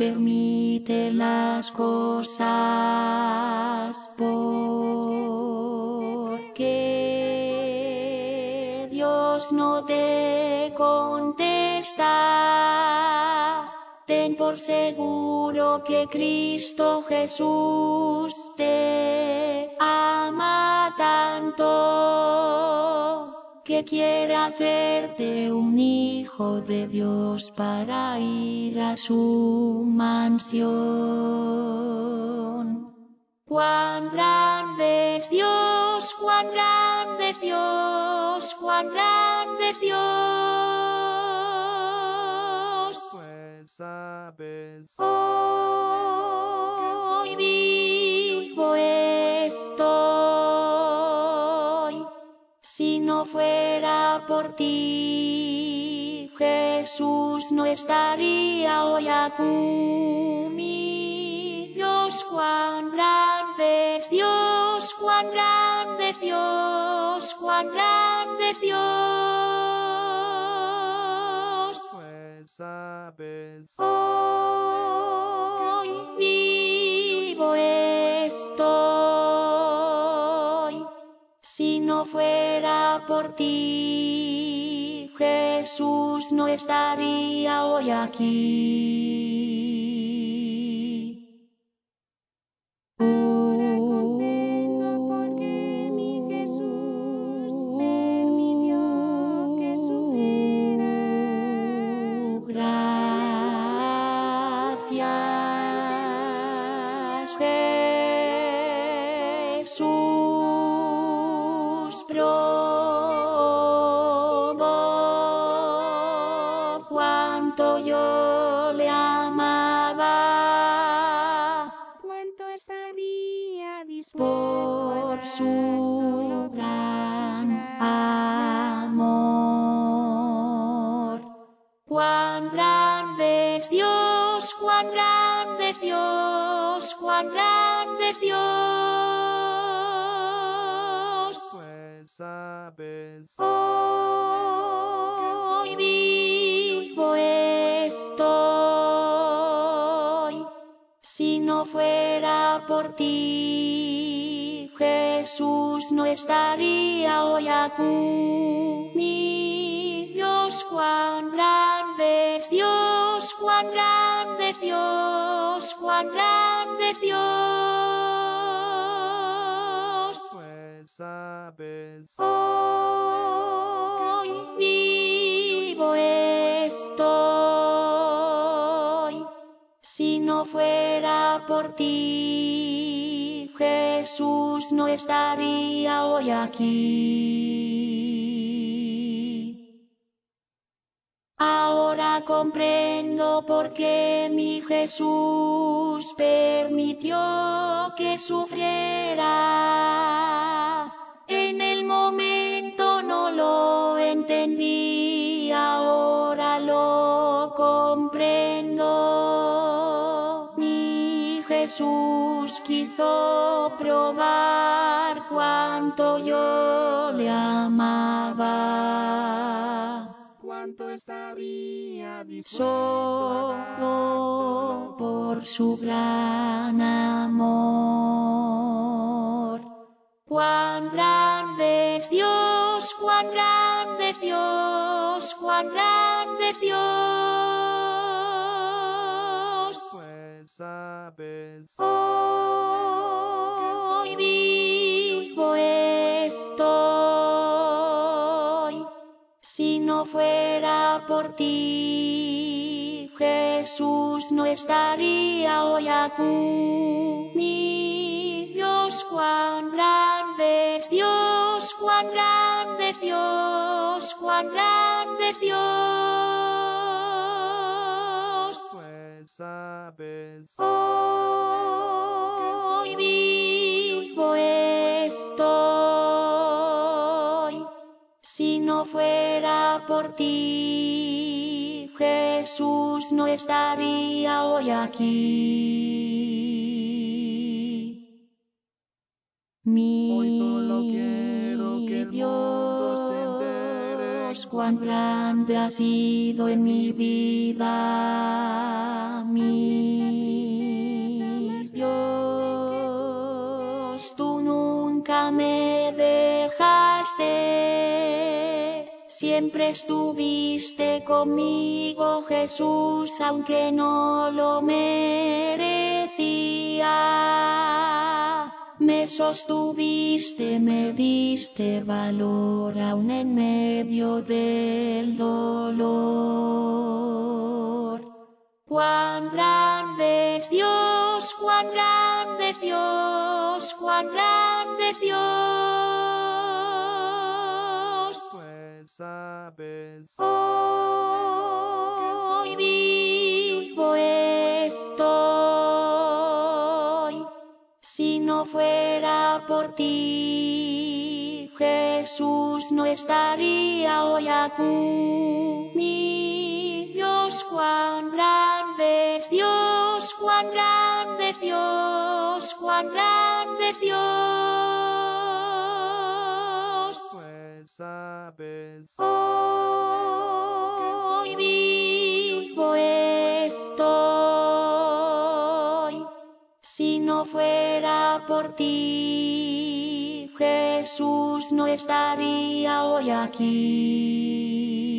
permite las cosas porque Dios no te contesta. Ten por seguro que Cristo Jesús que quiere hacerte un hijo de Dios para ir a su mansión. Cuán grande es Dios, cuán grande es Dios, cuán grande es Dios. Por ti, Jesús no estaría hoy aquí. Dios, cuán grande es Dios, cuán grande es Dios, cuán grande es Dios. No fuera por ti, Jesús no estaría hoy aquí. Ahora comprendo por qué mi Jesús permitió que sufriera. Gracias, cuánto yo le amaba ¿Cuánto estaría dispuesto a por dar su solo gran amor. Cuán grande es Dios, cuán grande es Dios, cuán grande es Dios. pues sabes por ti, Jesús no estaría hoy aquí. Mi Dios, cuán grande es Dios, cuán grande es Dios, cuán grande es no fuera por ti, Jesús no estaría hoy aquí. Ahora comprendo por qué mi Jesús permitió que sufriera. En el momento no lo entendí, Jesús quiso probar cuánto yo le amaba. cuánto estaría dispuesto a dar Solo por su gran amor. Cuán grande es Dios, cuán grande es Dios, cuán grande es Dios. Hoy vivo estoy. Si no fuera por ti, Jesús no estaría hoy aquí. Dios, cuán grande es Dios, cuán grande es Dios, cuán grande es Dios. Si no fuera por ti, Jesús no estaría hoy aquí. Mi Hoy solo quiero que el mundo se entere Dios, cuán grande ha sido en mi vida, mi Dios, tú nunca me dejaste, siempre estuviste conmigo, Jesús, aunque no lo merecía. Me sostuviste, me diste valor aún en medio del dolor. Cuán grande es Dios, cuán grande es Dios, cuán grande es Dios. Sabes Hoy vivo estoy, si no fuera por ti, Jesús no estaría hoy aquí. Dios, cuán grande es Dios, cuán grande es Dios, cuán grande es Dios. No fuera por ti, Jesús no estaría hoy aquí.